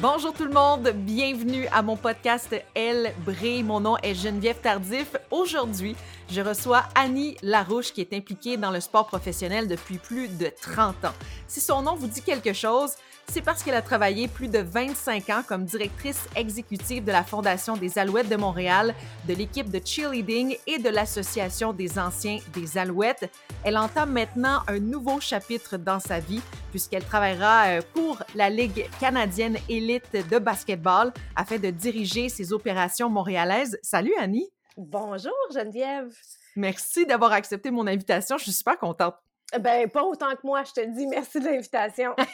Bonjour tout le monde, bienvenue à mon podcast Elle brille. Mon nom est Geneviève Tardif. Aujourd'hui, je reçois Annie Larouche qui est impliquée dans le sport professionnel depuis plus de 30 ans. Si son nom vous dit quelque chose, c'est parce qu'elle a travaillé plus de 25 ans comme directrice exécutive de la Fondation des Alouettes de Montréal, de l'équipe de cheerleading et de l'Association des anciens des Alouettes. Elle entame maintenant un nouveau chapitre dans sa vie puisqu'elle travaillera euh, pour la Ligue canadienne élite de basketball afin de diriger ses opérations montréalaises. Salut Annie! Bonjour Geneviève! Merci d'avoir accepté mon invitation. Je suis super contente. Ben, pas autant que moi, je te dis merci de l'invitation.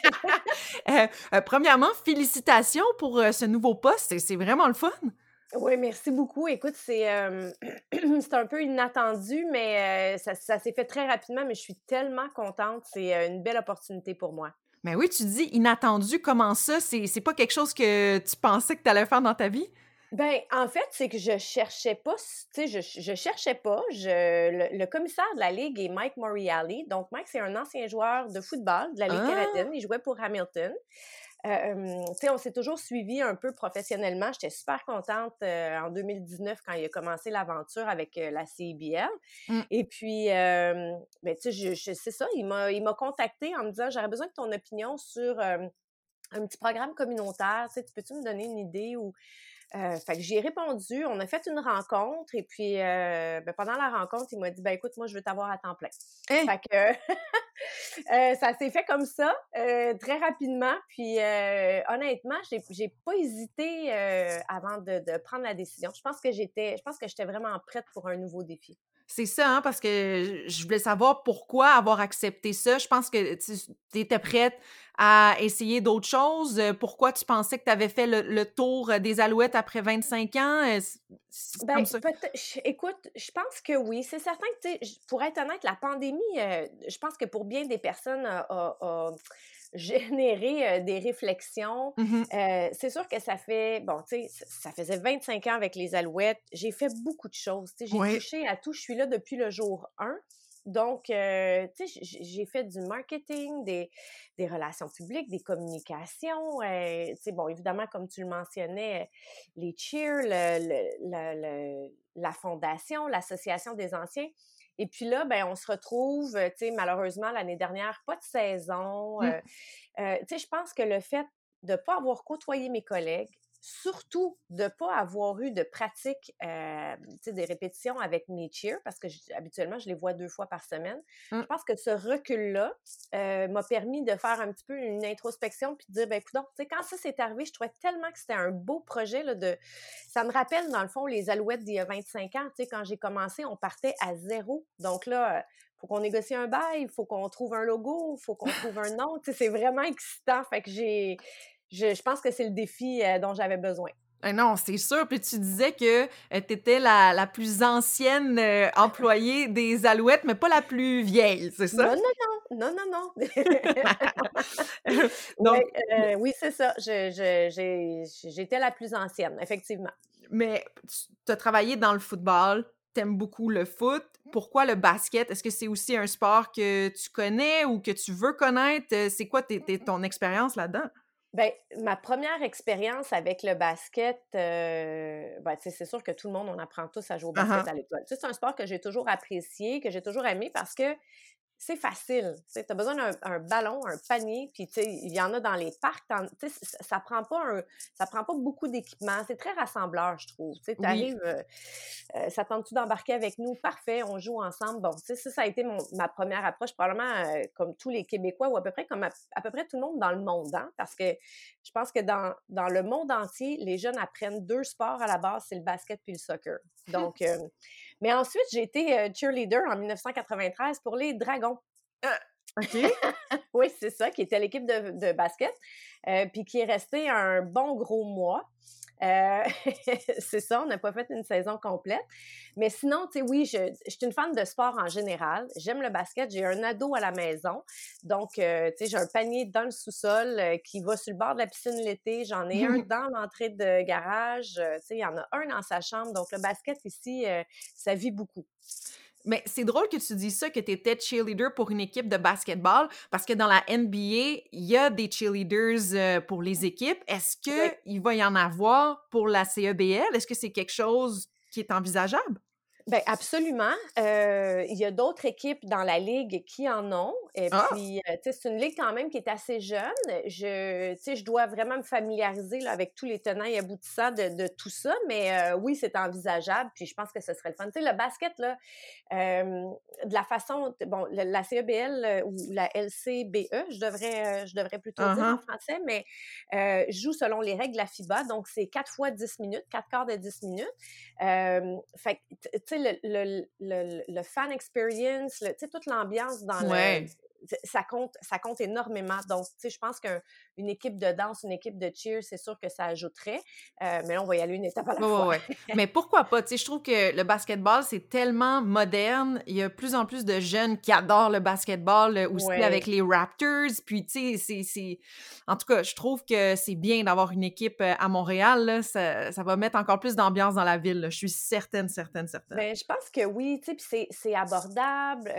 Euh, euh, premièrement, félicitations pour euh, ce nouveau poste. C'est vraiment le fun. Oui, merci beaucoup. Écoute, c'est un peu inattendu, mais ça, ça s'est fait très rapidement, mais je suis tellement contente. C'est une belle opportunité pour moi. Mais oui, tu dis inattendu. Comment ça? C'est pas quelque chose que tu pensais que tu allais faire dans ta vie? Ben, en fait, c'est que je cherchais pas, tu sais, je, je cherchais pas. Je, le, commissaire de la Ligue est Mike Moriali. Donc, Mike, c'est un ancien joueur de football de la Ligue canadienne. Ah! Il jouait pour Hamilton. Euh, on s'est toujours suivi un peu professionnellement. J'étais super contente euh, en 2019 quand il a commencé l'aventure avec euh, la CIBL. Mmh. Et puis, ben, tu sais, je, c'est ça, il m'a, contacté en me disant j'aurais besoin de ton opinion sur un petit programme communautaire. Tu peux-tu me donner une idée ou euh, fait que j'ai répondu, on a fait une rencontre et puis euh, ben, pendant la rencontre, il m'a dit ben écoute, moi je veux t'avoir à temps plein. Hein? Fait que euh, ça s'est fait comme ça, très rapidement. Puis honnêtement, j'ai, j'ai pas hésité avant de, de, prendre la décision. Je pense que j'étais, je pense que j'étais vraiment prête pour un nouveau défi. C'est ça, hein, parce que je voulais savoir pourquoi avoir accepté ça. Je pense que tu étais prête à essayer d'autres choses. Pourquoi tu pensais que tu avais fait le, tour des Alouettes après 25 ans? Ben, écoute, je pense que oui. C'est certain que, pour être honnête, la pandémie, euh, je pense que pour bien des personnes, générer des réflexions. Mmh c'est sûr que ça fait, bon, tu sais, ça faisait 25 ans avec les Alouettes. J'ai fait beaucoup de choses. J'ai touché à tout. Je suis là depuis le jour 1. Donc, tu sais, j'ai fait du marketing, des, des, relations publiques, des communications. tu sais, bon, évidemment, comme tu le mentionnais, les cheers, le, la fondation, l'association des anciens. Et puis là, ben, on se retrouve, tu sais, malheureusement, l'année dernière, pas de saison. Mmh. Euh, euh, tu sais, je pense que le fait de ne pas avoir côtoyé mes collègues, surtout de ne pas avoir eu de pratique, euh, des répétitions avec mes cheers, parce que habituellement, je les vois deux fois par semaine. Je mmh. pense que ce recul-là euh, m'a permis de faire un petit peu une introspection puis de dire, ben écoute, quand ça s'est arrivé, je trouvais tellement que c'était un beau projet. Là, de... Ça me rappelle, dans le fond, les Alouettes d'il y a 25 ans. Quand j'ai commencé, on partait à zéro. Donc là, il faut qu'on négocie un bail, il faut qu'on trouve un logo, il faut qu'on trouve un nom. C'est vraiment excitant. Fait que j'ai je, pense que c'est le défi euh, dont j'avais besoin. Ah non, c'est sûr. Puis tu disais que euh, tu étais la, la, plus ancienne euh, employée des Alouettes, mais pas la plus vieille, c'est ça? Non, non, non. Non, non, Donc, oui, c'est ça. J'étais la plus ancienne, effectivement. Mais tu as travaillé dans le football, tu aimes beaucoup le foot. Pourquoi le basket? Est-ce que c'est aussi un sport que tu connais ou que tu veux connaître? C'est quoi ton expérience là-dedans? Bien, ma première expérience avec le basket, euh, ben, c'est sûr que tout le monde, on apprend tous à jouer au basket à l'école. C'est un sport que j'ai toujours apprécié, que j'ai toujours aimé parce que c'est facile. Tu as besoin d'un ballon, un panier, puis il y en a dans les parcs. Ça, prend pas un, ça prend pas beaucoup d'équipement. C'est très rassembleur, je trouve. Tu arrives, euh, euh, ça tente-tu d'embarquer avec nous? Parfait, on joue ensemble. Bon, ça, ça a été ma première approche, probablement euh, comme tous les Québécois ou à peu près comme à, peu près tout le monde dans le monde. Hein, parce que je pense que dans, dans le monde entier, les jeunes apprennent deux sports à la base, c'est le basket puis le soccer. Donc, mais ensuite, j'ai été euh, cheerleader en 1993 pour les Dragons. Ah, OK. oui, c'est ça, qui était l'équipe de, basket, euh, puis qui est resté un bon gros mois. Euh, c'est ça, on n'a pas fait une saison complète. Mais sinon, tu sais, oui, je, suis une fan de sport en général. J'aime le basket. J'ai un ado à la maison. Donc, euh, tu sais, j'ai un panier dans le sous-sol euh, qui va sur le bord de la piscine l'été. J'en ai un dans l'entrée de garage. tu sais, il y en a un dans sa chambre. Donc, le basket ici, ça vit beaucoup. Mais c'est drôle que tu dis ça, que tu étais cheerleader pour une équipe de basketball, parce que dans la NBA, il y a des cheerleaders euh, pour les équipes. Est-ce qu'il va y en avoir pour la CEBL? Est-ce que c'est quelque chose qui est envisageable? Bien, absolument. Euh, il y a d'autres équipes dans la ligue qui en ont. Et ah! puis, euh, sais, c'est une ligue quand même qui est assez jeune. Je, tu sais, je dois vraiment me familiariser là, avec tous les tenants et aboutissants de, de tout ça. Mais euh, oui, c'est envisageable. Puis, je pense que ce serait le fun. Tu sais, le basket, là, de la façon, bon, la CEBL ou la LCBE, je devrais, je devrais plutôt dire en uh-huh. français, mais joue selon les règles de la FIBA. Donc, c'est quatre fois 10 minutes, quatre quarts de 10 minutes. fait tu le, le, le, fan experience, tu sais, toute l'ambiance dans le ça compte, ça compte énormément. Donc, tu sais, je pense qu'une équipe de danse, une équipe de cheer, c'est sûr que ça ajouterait. Euh, mais là, on va y aller une étape à la fois. mais pourquoi pas? Tu sais, je trouve que le basketball, c'est tellement moderne. Il y a de plus en plus de jeunes qui adorent le basketball euh, aussi avec les Raptors. Puis, tu sais, c'est... En tout cas, je trouve que c'est bien d'avoir une équipe euh, à Montréal. Ça, ça, va mettre encore plus d'ambiance dans la ville. Je suis certaine, certaine, certaine. Bien, je pense que oui. Tu sais, puis c'est abordable.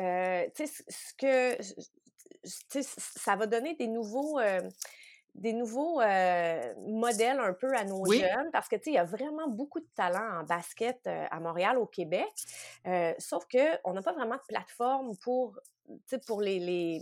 tu sais, ce que ça va donner des nouveaux, euh, des nouveaux euh, modèles un peu à nos jeunes parce que, tu sais, il y a vraiment beaucoup de talent en basket euh, à Montréal, au Québec. sauf qu'on n'a pas vraiment de plateforme pour, pour les, les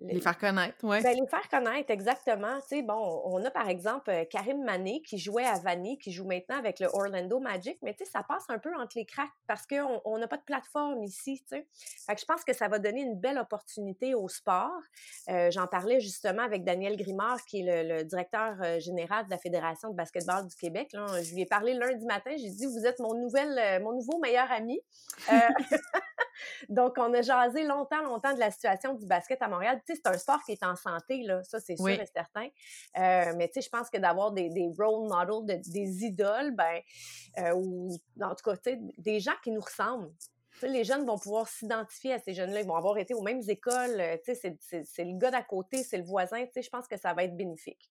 les, faire connaître, oui. Ben, les faire connaître, exactement. Tu sais, bon, on a par exemple euh, Karim Mané qui jouait à Vanille, qui joue maintenant avec le Orlando Magic, mais tu sais, ça passe un peu entre les cracks parce qu'on n'a pas de plateforme ici, tu sais. Fait que je pense que ça va donner une belle opportunité au sport. Euh, j'en parlais justement avec Daniel Grimard, qui est le, directeur euh, général de la Fédération de basketball du Québec. Je lui ai parlé lundi matin, j'ai dit, vous êtes mon, nouvelle, mon nouveau meilleur ami. Donc, on a jasé longtemps, longtemps de la situation du basket à Montréal. Tu sais, c'est un sport qui est en santé, là, ça, c'est sûr et certain. Euh, mais tu sais, je pense que d'avoir des, des, role models, des idoles, ben, euh, ou en tout cas, tu sais, des gens qui nous ressemblent. Les jeunes vont pouvoir s'identifier à ces jeunes-là. Ils vont avoir été aux mêmes écoles. Euh, tu sais, c'est le gars d'à côté, c'est le voisin. Tu sais, je pense que ça va être bénéfique.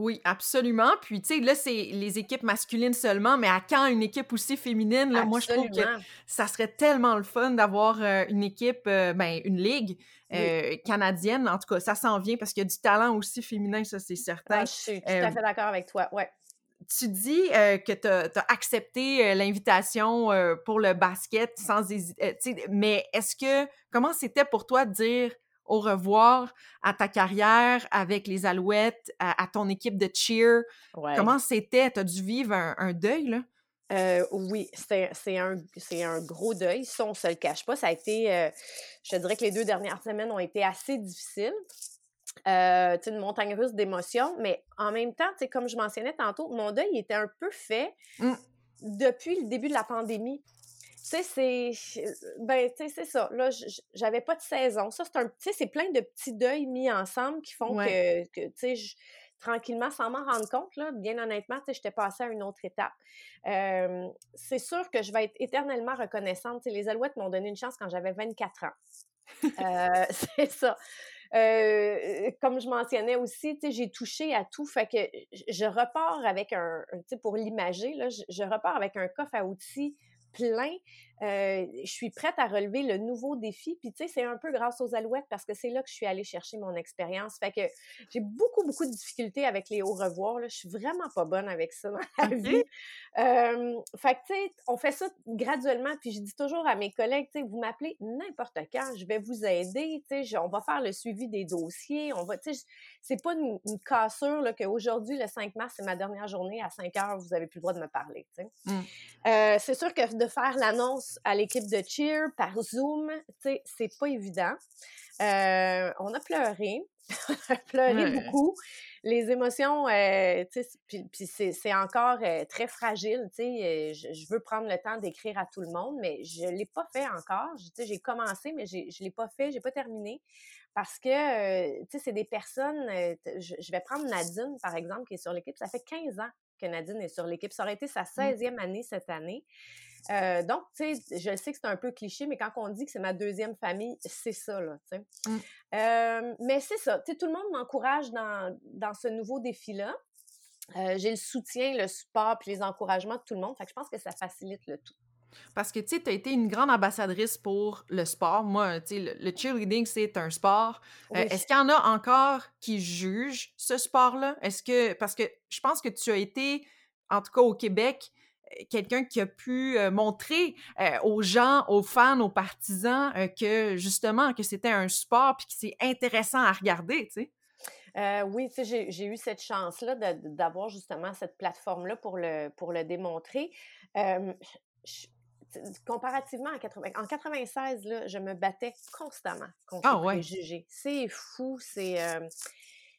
Oui, absolument. Puis, tu sais, là, c'est les équipes masculines seulement, mais à quand une équipe aussi féminine? Là, moi, je trouve que ça serait tellement le fun d'avoir euh, une équipe, euh, ben, une ligue euh, canadienne. En tout cas, ça s'en vient parce qu'il y a du talent aussi féminin, ça, c'est certain. Ah, je suis tout à fait d'accord avec toi, ouais. Tu dis que tu as, accepté l'invitation pour le basket sans hésiter. mais est-ce que, comment c'était pour toi de dire au revoir à ta carrière avec les Alouettes, à, ton équipe de cheer. Comment c'était? Tu as dû vivre un, deuil, là? Euh, oui, c'est un, un gros deuil. Ça, on se le cache pas. Ça a été, euh, je te dirais que les deux dernières semaines ont été assez difficiles. Euh, une montagne russe d'émotions, mais en même temps, comme je mentionnais tantôt, mon deuil était un peu fait mmh. depuis le début de la pandémie. Tu sais, c'est. Ben, tu sais, c'est ça. Là, j'avais pas de saison. Ça, c'est un. Tu sais, c'est plein de petits deuils mis ensemble qui font que, tu sais, tranquillement, sans m'en rendre compte, là, bien honnêtement, tu sais, j'étais passée à une autre étape. c'est sûr que je vais être éternellement reconnaissante. Les Alouettes m'ont donné une chance quand j'avais 24 ans. euh, c'est ça. Euh, comme je mentionnais aussi, j'ai touché à tout. Fait que je repars avec un, tu sais, pour l'imager, là, je repars avec un coffre à outils plein. Euh, je suis prête à relever le nouveau défi. Puis, tu sais, c'est un peu grâce aux alouettes parce que c'est là que je suis allée chercher mon expérience. Fait que j'ai beaucoup, beaucoup de difficultés avec les hauts revoirs. Là. Je suis vraiment pas bonne avec ça dans la vie. fait que, tu sais, on fait ça graduellement. Puis, je dis toujours à mes collègues, tu sais, vous m'appelez n'importe quand, je vais vous aider. Tu sais, on va faire le suivi des dossiers. On va, tu sais, c'est pas une, cassure là, qu'aujourd'hui, le 5 mars, c'est ma dernière journée. À 5 heures, vous n'avez plus le droit de me parler. Tu sais. Mmh. Euh, c'est sûr que de faire l'annonce à l'équipe de cheer par Zoom, c'est pas évident. Euh, on a pleuré, on a pleuré beaucoup. Les émotions, euh, puis, c'est encore euh, très fragile. Je, je veux prendre le temps d'écrire à tout le monde, mais je ne l'ai pas fait encore. J'ai commencé, mais je ne l'ai pas fait, je n'ai pas terminé. Parce que, c'est des personnes, je, je, vais prendre Nadine, par exemple, qui est sur l'équipe. Ça fait 15 ans que Nadine est sur l'équipe. Ça aurait été sa 16e mmh. année cette année. Euh, donc, tu sais, je sais que c'est un peu cliché, mais quand on dit que c'est ma deuxième famille, c'est ça, là, tu sais. Mmh. Euh, mais c'est ça, tu sais, tout le monde m'encourage dans, dans ce nouveau défi-là. Euh, j'ai le soutien, le support, puis les encouragements de tout le monde. Fait que je pense que ça facilite le tout. Parce que, tu sais, tu as été une grande ambassadrice pour le sport. Moi, tu sais, le, cheerleading, c'est un sport. Euh, est-ce qu'il y en a encore qui jugent ce sport-là? Est-ce que... Parce que je pense que tu as été, en tout cas au Québec, quelqu'un qui a pu euh, montrer aux gens, aux fans, aux partisans que, justement, que c'était un sport puis que c'est intéressant à regarder, tu sais? Euh, oui, tu sais, j'ai eu cette chance-là d'avoir justement cette plateforme-là pour le, pour le démontrer. comparativement à 80, en 96, là, je me battais constamment contre ah, les préjugés. C'est fou, c'est...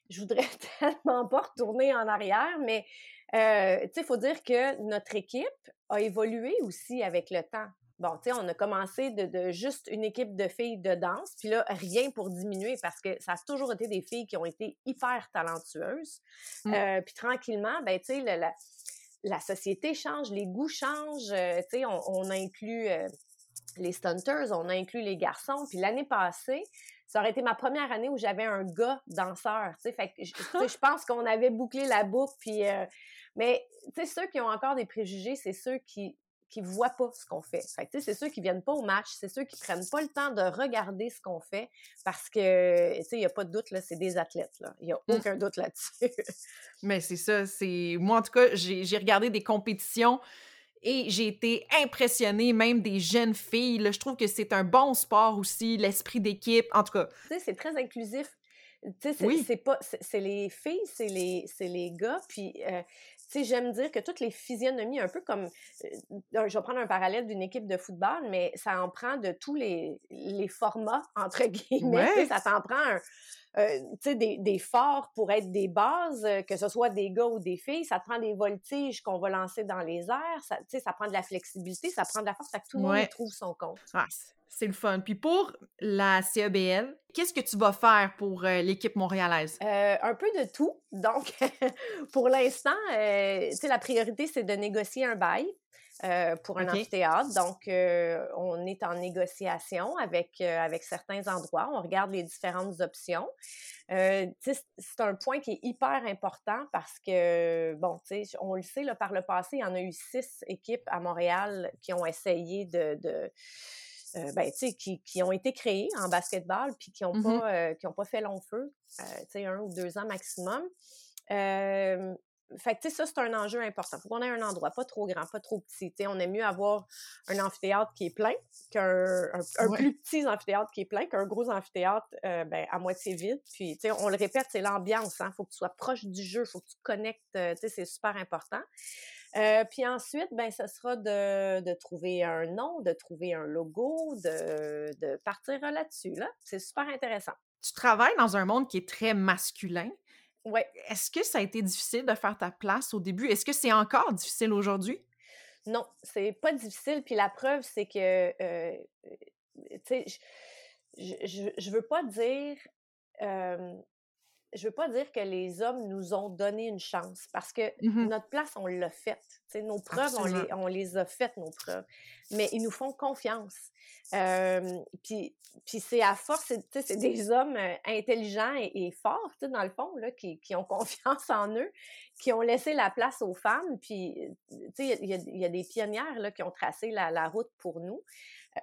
je voudrais tellement pas retourner en arrière, mais euh, tu sais, il faut dire que notre équipe a évolué aussi avec le temps. Bon, tu sais, on a commencé de, juste une équipe de filles de danse, puis là, rien pour diminuer parce que ça a toujours été des filles qui ont été hyper talentueuses. Mmh. Euh, puis tranquillement, ben, tu sais, la, la, société change, les goûts changent. Euh, tu sais, on, euh, les stunters, on a inclus les garçons. Puis l'année passée, ça aurait été ma première année où j'avais un gars danseur, tu sais. Fait que je pense qu'on avait bouclé la boucle, puis... mais, tu sais, ceux qui ont encore des préjugés, c'est ceux qui qui voient pas ce qu'on fait. fait c'est ceux qui viennent pas au match, c'est ceux qui prennent pas le temps de regarder ce qu'on fait parce que, tu sais, il n'y a pas de doute, là, c'est des athlètes, là. Il n'y a mmh. aucun doute là-dessus. Mais c'est ça, c'est... Moi, en tout cas, j'ai regardé des compétitions et j'ai été impressionnée, même des jeunes filles. Là. Je trouve que c'est un bon sport aussi, l'esprit d'équipe, en tout cas. Tu sais, c'est très inclusif. Tu sais, c'est pas... C'est les filles, c'est les, les gars, puis... Euh, sais, j'aime dire que toutes les physionomies, un peu comme, euh, je vais prendre un parallèle d'une équipe de football, mais ça en prend de tous les, les formats, entre guillemets. Ça t'en prend un, des, des, forts pour être des bases, euh, que ce soit des gars ou des filles. Ça te prend des voltiges qu'on va lancer dans les airs. Ça, ça prend de la flexibilité, ça prend de la force. Fait que tout le monde trouve son compte. Ah, c'est le fun. Puis pour la CEBL, qu'est-ce que tu vas faire pour euh, l'équipe montréalaise? Euh, un peu de tout. Donc, pour l'instant, euh, la priorité, c'est de négocier un bail. Pour un amphithéâtre. Donc, on est en négociation avec, avec certains endroits. On regarde les différentes options. c'est un point qui est hyper important parce que, bon, on le sait, là, par le passé, il y en a eu six équipes à Montréal qui ont essayé de euh, ben, qui, qui, ont été créés en basketball puis qui n'ont mmh pas, euh, qui ont pas fait long feu, euh, un ou deux ans maximum. Fait que, ça, c'est un enjeu important. Il faut qu'on ait un endroit pas trop grand, pas trop petit. on aime mieux avoir un amphithéâtre qui est plein qu'un un, plus petit amphithéâtre qui est plein qu'un gros amphithéâtre ben, à moitié vide. Puis, on le répète, c'est l'ambiance. Il hein. faut que tu sois proche du jeu, il faut que tu connectes. c'est super important. Euh, puis ensuite, ben, ce sera de, de, trouver un nom, de trouver un logo, de, de partir là-dessus. Là. C'est super intéressant. Tu travailles dans un monde qui est très masculin. Oui. Est-ce que ça a été difficile de faire ta place au début? Est-ce que c'est encore difficile aujourd'hui? Non, c'est pas difficile. Puis la preuve, c'est que, euh, tu sais, je, je, je, veux pas dire euh, je veux pas dire que les hommes nous ont donné une chance parce que mmh notre place, on l'a faite. Nos preuves, on les, on les, a faites, nos preuves. Mais ils nous font confiance. puis, puis c'est à force, c'est des hommes euh, intelligents et, forts, dans le fond, là, qui, qui, ont confiance en eux, qui ont laissé la place aux femmes. Puis, il y, y, a des pionnières là, qui ont tracé la, la route pour nous.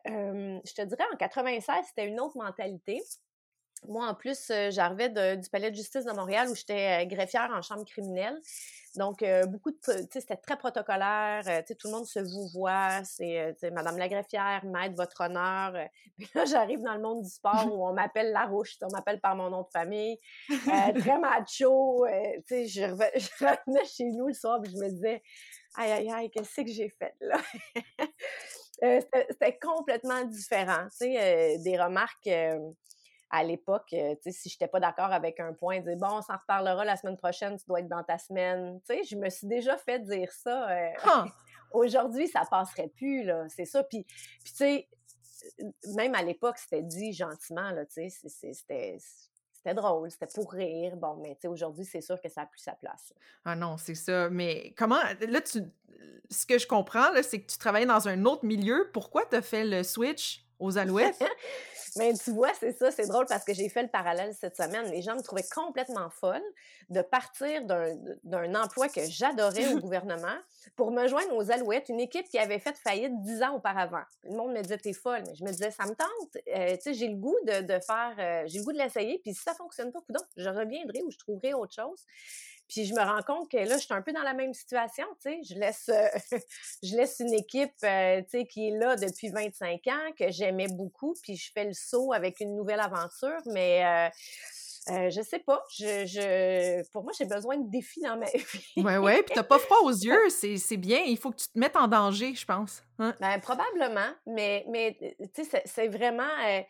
je te dirais, en 96, c'était une autre mentalité. Moi, en plus, euh, j'arrivais du palais de justice de Montréal où j'étais euh, greffière en chambre criminelle. Donc, euh, beaucoup de, tu sais, c'était très protocolaire. tu sais, tout le monde se vous voit. C'est, Madame la greffière, maître, votre honneur. Puis là, j'arrive dans le monde du sport où on m'appelle Larouche. On m'appelle par mon nom de famille. très macho. tu sais, je, revenais chez nous le soir et je me disais, aïe, aïe, aïe, qu'est-ce que j'ai fait là? c'était, complètement différent. Tu sais, des remarques à l'époque, euh, si j'étais pas d'accord avec un point, dire bon, on s'en reparlera la semaine prochaine, tu dois être dans ta semaine. Tu sais, je me suis déjà fait dire ça. Euh, aujourd'hui, ça passerait plus, là. C'est ça. Puis, puis tu sais, même à l'époque, c'était dit gentiment, là, tu sais, c'était c'était drôle, c'était pour rire. Bon, mais tu sais, aujourd'hui, c'est sûr que ça a plus sa place. Ah non, c'est ça. Mais comment, là, tu, ce que je comprends, c'est que tu travailles dans un autre milieu. Pourquoi tu as fait le switch? Aux Alouettes? Mais tu vois, c'est ça, c'est drôle parce que j'ai fait le parallèle cette semaine. Les gens me trouvaient complètement folle de partir d'un emploi que j'adorais au gouvernement pour me joindre aux Alouettes, une équipe qui avait fait faillite dix ans auparavant. Le monde me disait, t'es folle. Mais je me disais, ça me tente. Euh, tu sais, j'ai le goût de, de faire, euh, j'ai le goût de l'essayer. Puis si ça fonctionne pas, coudonc, je reviendrai ou je trouverai autre chose. Puis je me rends compte que là, je suis un peu dans la même situation, tu sais. Je laisse, euh, je laisse une équipe, euh, tu sais, qui est là depuis 25 ans, que j'aimais beaucoup, puis je fais le saut avec une nouvelle aventure, mais euh, je sais pas. Je, je, pour moi, j'ai besoin de défis dans ma vie. Oui, oui. Puis t'as pas froid aux yeux, c'est bien. Il faut que tu te mettes en danger, je pense. Hein? Ben, probablement, mais, mais tu sais, c'est vraiment... Euh,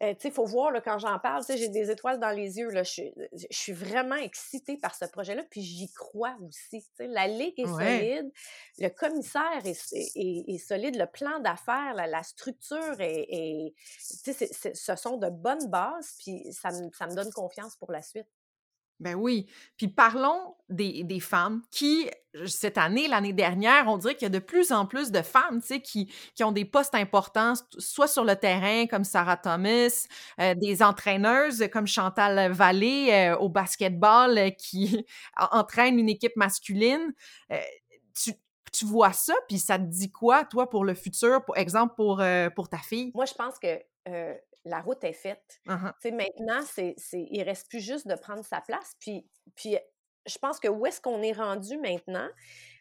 il faut voir, là, quand j'en parle, j'ai des étoiles dans les yeux. Là, je, suis vraiment excitée par ce projet-là, puis j'y crois aussi. La Ligue est solide, le commissaire est, solide, le plan d'affaires, la, structure est, ce sont de bonnes bases, puis ça me donne confiance pour la suite. Ben oui. Puis parlons des, femmes qui, cette année, l'année dernière, on dirait qu'il y a de plus en plus de femmes, qui, qui ont des postes importants, soit sur le terrain, comme Sarah Thomas, euh, des entraîneuses comme Chantal Vallée euh, au basketball euh, qui entraîne une équipe masculine. tu, tu vois ça, puis ça te dit quoi, toi, pour le futur, pour exemple, pour, pour ta fille? Moi, je pense que la route est faite. Uh Maintenant, c'est, c'est, il reste plus juste de prendre sa place. Puis, puis je pense que où est-ce qu'on est rendu maintenant?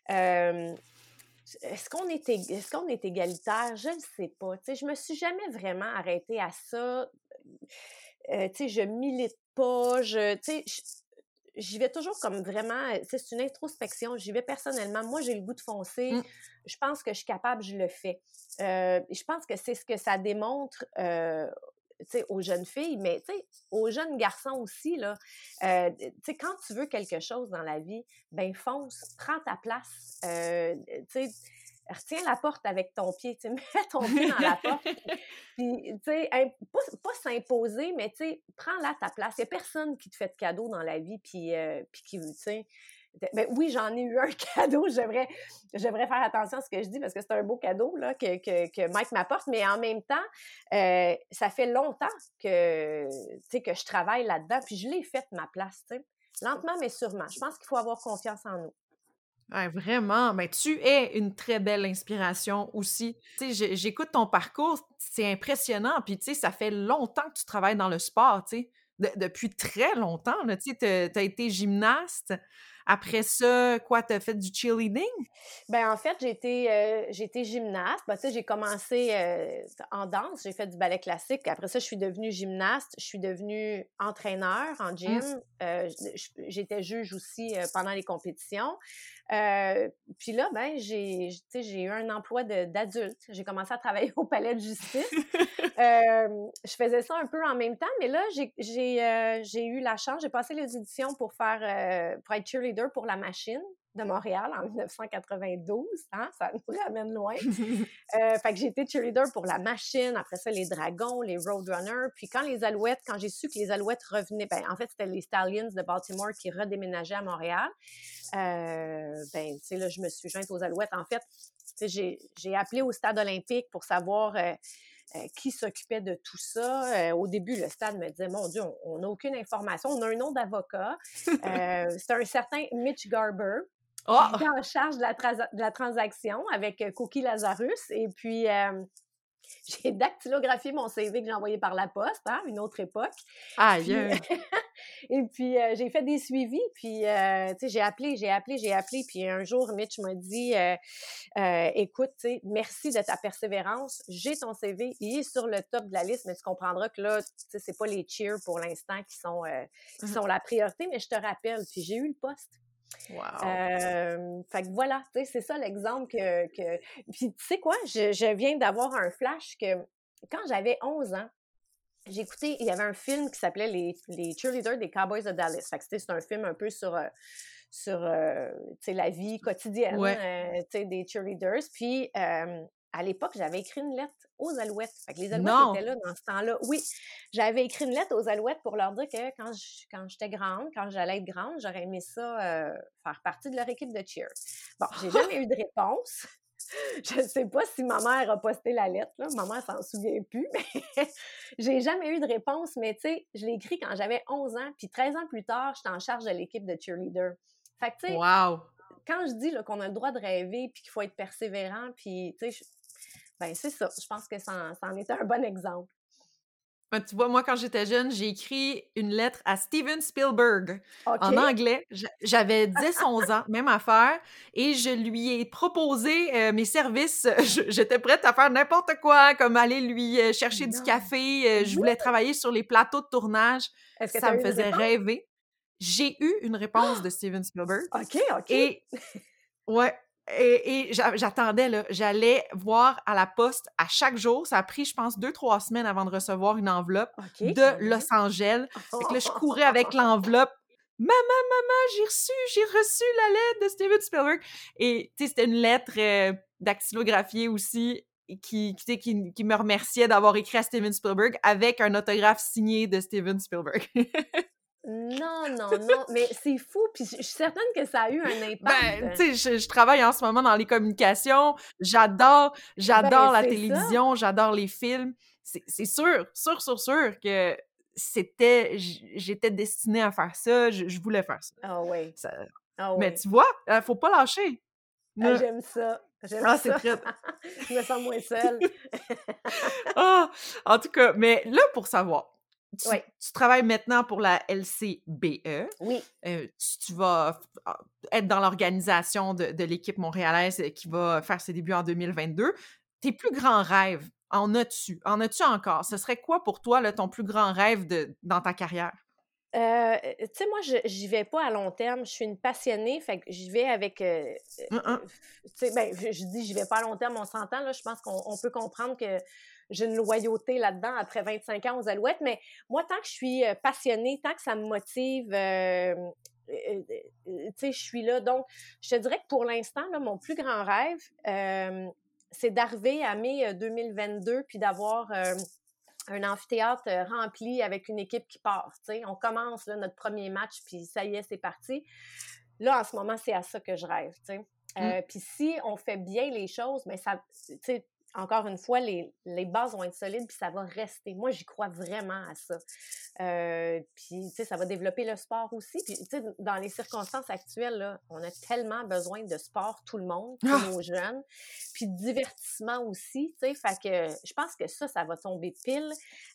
est-ce qu'on est, est-ce qu'on est égalitaire? Je ne sais pas. Je je me suis jamais vraiment arrêtée à ça. Euh, sais, je milite pas. Je, j'y vais toujours comme vraiment, c'est une introspection, j'y vais personnellement. Moi, j'ai le goût de foncer. Mmh. Je pense que je suis capable, je le fais. Euh, je pense que c'est ce que ça démontre euh, aux jeunes filles, mais aux jeunes garçons aussi. Là, euh, quand tu veux quelque chose dans la vie, ben fonce, prends ta place. Euh, retiens la porte avec ton pied, tu mets ton pied dans la porte. Puis, tu sais, pas, s'imposer, mais tu sais, prends-la ta place. Il n'y a personne qui te fait de cadeau dans la vie, puis, euh, puis qui, tu sais, ben oui, j'en ai eu un cadeau. Je devrais, faire attention à ce que je dis parce que c'est un beau cadeau là, que, que, Mike m'apporte. Mais en même temps, euh, ça fait longtemps que, que je travaille là-dedans. Puis je l'ai fait ma place. Lentement, mais sûrement. Je pense qu'il faut avoir confiance en nous. vraiment, mais tu es une très belle inspiration aussi. J'écoute ton parcours, c'est impressionnant. Puis, ça fait longtemps que tu travailles dans le sport, depuis très longtemps. Tu as été gymnaste. Après ça, quoi, tu as fait du cheerleading? Ben en fait, j'ai été, euh, gymnaste. Ben, j'ai commencé euh, en danse, j'ai fait du ballet classique. Après ça, je suis devenue gymnaste, je suis devenue entraîneur en mmh. gym. Euh, j'étais juge aussi pendant les compétitions. Puis là, ben, j'ai, j'ai eu un emploi d'adulte. J'ai commencé à travailler au palais de justice. je faisais ça un peu en même temps, mais là, j'ai, eu la chance, j'ai passé les éditions pour faire, pour être cheerleader pour la machine de Montréal en 1992. Hein, ça nous ramène loin. euh, fait que j'ai été cheerleader pour la machine, après ça, les Dragons, les Roadrunners. Puis quand les Alouettes, quand j'ai su que les Alouettes revenaient, ben, en fait, c'était les Stallions de Baltimore qui redéménageaient à Montréal. Euh, ben, tu sais, là, je me suis jointe aux Alouettes. En fait, j'ai appelé au stade olympique pour savoir euh, euh, qui s'occupait de tout ça. Euh, au début, le stade me disait, mon Dieu, on n'a aucune information. On a un nom d'avocat. C'est un certain Mitch Garber. Oh! est en charge de la, de la transaction avec Cookie Lazarus. Et puis, j'ai dactylographié mon CV que j'ai envoyé par la poste, hein, une autre époque. Ah, et puis, euh, j'ai fait des suivis, puis, euh, tu sais, j'ai appelé, j'ai appelé, j'ai appelé, puis un jour, Mitch m'a dit, euh, écoute, tu sais, merci de ta persévérance, j'ai ton CV, il est sur le top de la liste, mais tu comprendras que là, tu sais, c'est pas les cheers pour l'instant qui sont, qui mmh sont la priorité, mais je te rappelle, puis j'ai eu le poste. Wow. fait que voilà, c'est ça l'exemple que, Puis tu sais quoi, je, viens d'avoir un flash que quand j'avais 11 ans, écouté, il y avait un film qui s'appelait les, les Cheerleaders des Cowboys de Dallas. Fait que c'est un film un peu sur, sur la vie quotidienne des cheerleaders. Puis à l'époque, j'avais écrit une lettre aux Alouettes. Fait que les Alouettes étaient là dans ce temps-là. Oui, j'avais écrit une lettre aux Alouettes pour leur dire que quand, quand j'étais grande, quand j'allais être grande, j'aurais aimé ça euh, faire partie de leur équipe de cheer. Bon, j'ai jamais eu de réponse. je ne sais pas si ma mère a posté la lettre, là. ma mère s'en souvient plus, mais j'ai jamais eu de réponse, mais tu sais, je l'ai écrit quand j'avais 11 ans, puis 13 ans plus tard, j'étais en charge de l'équipe de cheerleader. Fait que tu sais, quand je dis qu'on a le droit de rêver, puis qu'il faut être persévérant, puis tu sais, ben c'est ça, je pense que ça, ça en est un bon exemple. Ben, tu vois, moi, quand j'étais jeune, j'ai écrit une lettre à Steven Spielberg en anglais. J'avais 10-11 ans, même affaire, et je lui ai proposé euh, mes services. J'étais prête à faire n'importe quoi, comme aller lui euh, chercher du café. Euh, je voulais travailler sur les plateaux de tournage. Ça me faisait rêver. J'ai eu une réponse de Steven Spielberg. OK, OK. Et, ouais, et, j'attendais, là. J'allais voir à la poste à chaque jour. Ça a pris, je pense, deux, trois semaines avant de recevoir une enveloppe de Los Angeles. Fait que là, je courais avec l'enveloppe. Maman, maman, j'ai reçu, j'ai reçu la lettre de Steven Spielberg. Et, tu sais, c'était une lettre euh, dactylographiée aussi qui, qui, qui, qui me remerciait d'avoir écrit à Steven Spielberg avec un autographe signé de Steven Spielberg. Non, non, non, mais c'est fou, puis je suis certaine que ça a eu un ben, impact. Ben, tu sais, je, travaille en ce moment dans les communications, j'adore, j'adore ben, la télévision, j'adore les films. C'est sûr, sûr, sûr, sûr que c'était, j'étais destinée à faire ça, je, voulais faire ça. Ah oui. Ah mais tu vois, il faut pas lâcher. Ah, j'aime ça. Ah, c'est très. je me sens moins seule. ah, en tout cas, mais là, pour savoir, tu, travailles maintenant pour la LCBE. Oui. Euh, tu, vas ah, être dans l'organisation de, l'équipe montréalaise qui va faire ses débuts en 2022. Tes plus grands rêves, en as-tu? En as-tu encore? Ce serait quoi pour toi ton plus grand rêve de, dans ta carrière? Euh, tu sais, moi, je n'y vais pas à long terme. Je suis une passionnée, fait que j'y vais avec. Euh, ben, je dis j'y vais pas à long terme, on s'entend, là. Je pense qu'on peut comprendre que j'ai une loyauté là-dedans après 25 ans aux Alouettes. Mais moi, tant que je suis euh, passionnée, tant que ça me motive, euh, euh, tu sais, je suis là. Donc, je te dirais que pour l'instant, mon plus grand rêve, c'est d'arriver à mai 2022 puis d'avoir un amphithéâtre rempli avec une équipe qui part. On commence notre premier match, puis ça y est, c'est parti. Là, en ce moment, c'est à ça que je rêve. Mmh. Puis si on fait bien les choses, mais ben, ça, encore une fois, les, les, bases vont être solides, puis ça va rester. Moi, j'y crois vraiment à ça. Euh, puis, tu sais, ça va développer le sport aussi. Puis, tu sais, dans les circonstances actuelles, là, on a tellement besoin de sport, tout le monde, ah! nos jeunes. Puis, de divertissement aussi, tu sais. Fait que je pense que ça, ça va tomber pile,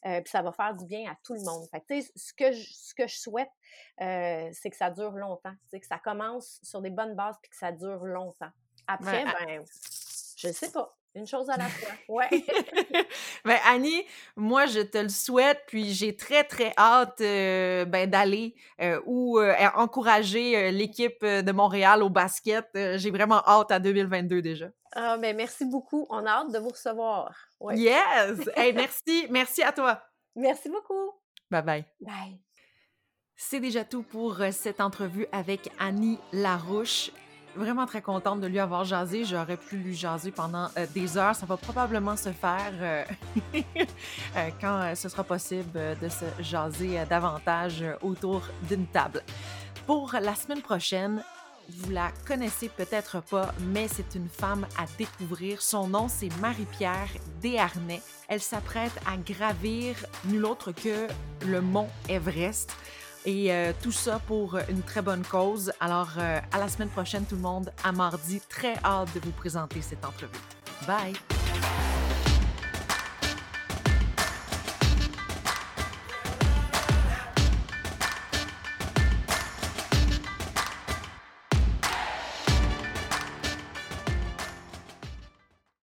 euh, puis ça va faire du bien à tout le monde. Fait que, tu sais, ce que je, ce que je souhaite, euh, c'est que ça dure longtemps. Tu sais, que ça commence sur des bonnes bases, puis que ça dure longtemps. Après, ben, je ne sais pas. Une chose à la fois. Ouais. ben, Annie, moi, je te le souhaite, puis j'ai très, très hâte euh, ben, d'aller euh, ou euh, encourager l'équipe de Montréal au basket. j'ai vraiment hâte à 2022 déjà. Ah, ben, merci beaucoup. On a hâte de vous recevoir. Yes! hey, merci. Merci à toi. Merci beaucoup. Bye bye. Bye. C'est déjà tout pour cette entrevue avec Annie Larouche vraiment très contente de lui avoir jasé. J'aurais pu lui jaser pendant euh, des heures. Ça va probablement se faire euh, euh, quand ce sera possible de se jaser davantage autour d'une table. Pour la semaine prochaine, vous la connaissez peut-être pas, mais c'est une femme à découvrir. Son nom, c'est Marie-Pierre Desharnais. Elle s'apprête à gravir nul autre que le mont Everest. Et euh, tout ça pour une très bonne cause. Alors, euh, à la semaine prochaine, tout le monde, à mardi. Très hâte de vous présenter cette entrevue. Bye!